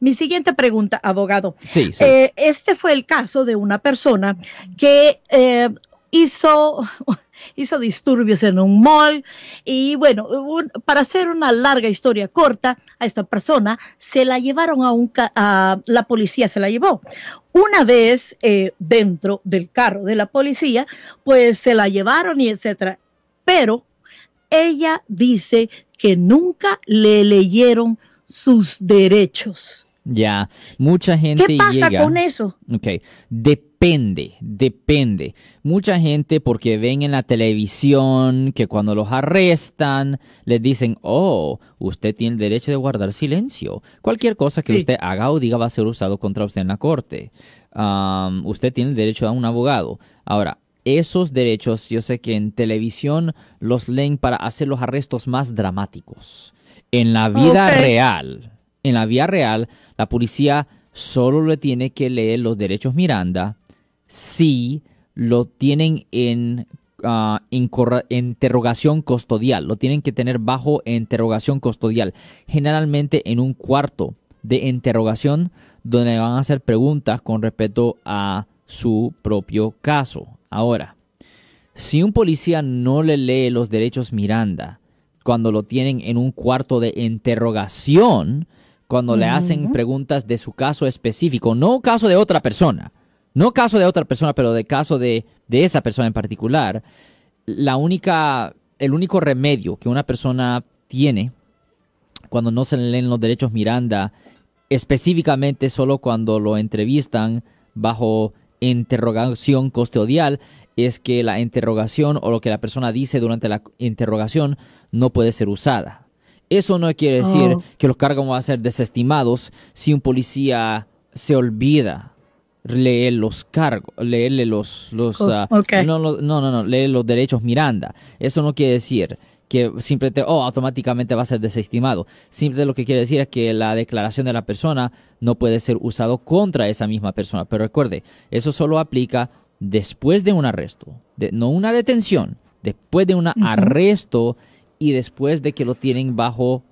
mi siguiente pregunta, abogado. Sí, sí. Eh, este fue el caso de una persona que eh, hizo hizo disturbios en un mall y bueno, un- para hacer una larga historia corta, a esta persona se la llevaron a un, a, la policía se la llevó. Una vez eh, dentro del carro de la policía, pues se la llevaron y etcétera. Pero ella dice que nunca le leyeron sus derechos. Ya, mucha gente ¿Qué pasa llega. con eso? Ok, depende, depende. Mucha gente porque ven en la televisión que cuando los arrestan les dicen, oh, usted tiene el derecho de guardar silencio. Cualquier cosa que Sí. usted haga o diga va a ser usado contra usted en la corte. Am, usted tiene el derecho a un abogado. Ahora, esos derechos yo sé que en televisión los leen para hacer los arrestos más dramáticos. En la vida real, en la vida real, la policía solo le tiene que leer los derechos Miranda si lo tienen en ah, interrogación custodial, lo tienen que tener bajo interrogación custodial, generalmente en un cuarto de interrogación donde van a hacer preguntas con respecto a su propio caso. Ahora, si un policía no le lee los derechos Miranda cuando lo tienen en un cuarto de interrogación, cuando le hacen preguntas de su caso específico, no caso de otra persona, no caso de otra persona, pero de caso de, de esa persona en particular, la única, el único remedio que una persona tiene cuando no se le leen los derechos Miranda, específicamente solo cuando lo entrevistan bajo interrogación custodial, es que la interrogación o lo que la persona dice durante la interrogación no puede ser usada. Eso no quiere decir Oh. que los cargos van a ser desestimados si un policía se olvida leer los cargos, leerle los, los Oh, ok. no, no, no, no, leer los derechos Miranda. Eso no quiere decir que simplemente, oh, automáticamente va a ser desestimado. Simplemente lo que quiere decir es que la declaración de la persona no puede ser usado contra esa misma persona. Pero recuerde, eso solo aplica después de un arresto, de- no una detención, después de un arresto y después de que lo tienen bajo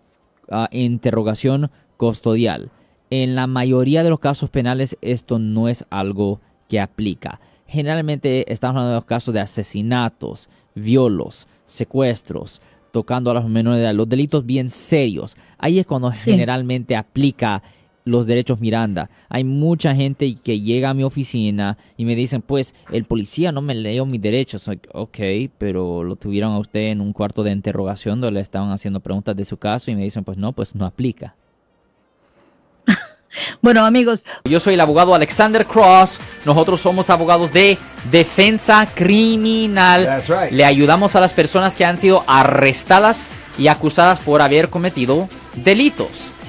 ah, interrogación custodial. En la mayoría de los casos penales esto no es algo que aplica. Generalmente estamos hablando de los casos de asesinatos, violos, secuestros, tocando a los menores de edad, los delitos bien serios. Ahí es cuando Sí. generalmente aplica los derechos Miranda. Hay mucha gente que llega a mi oficina y me dicen, pues el policía no me leyó mis derechos. Like, ok, pero lo tuvieron a usted en un cuarto de interrogación donde le estaban haciendo preguntas de su caso y me dicen, pues no, pues no aplica. Bueno, amigos, Yo soy el abogado Alexander Cross. Nosotros somos abogados de defensa criminal. That's right. Le ayudamos a las personas que han sido arrestadas y acusadas por haber cometido delitos.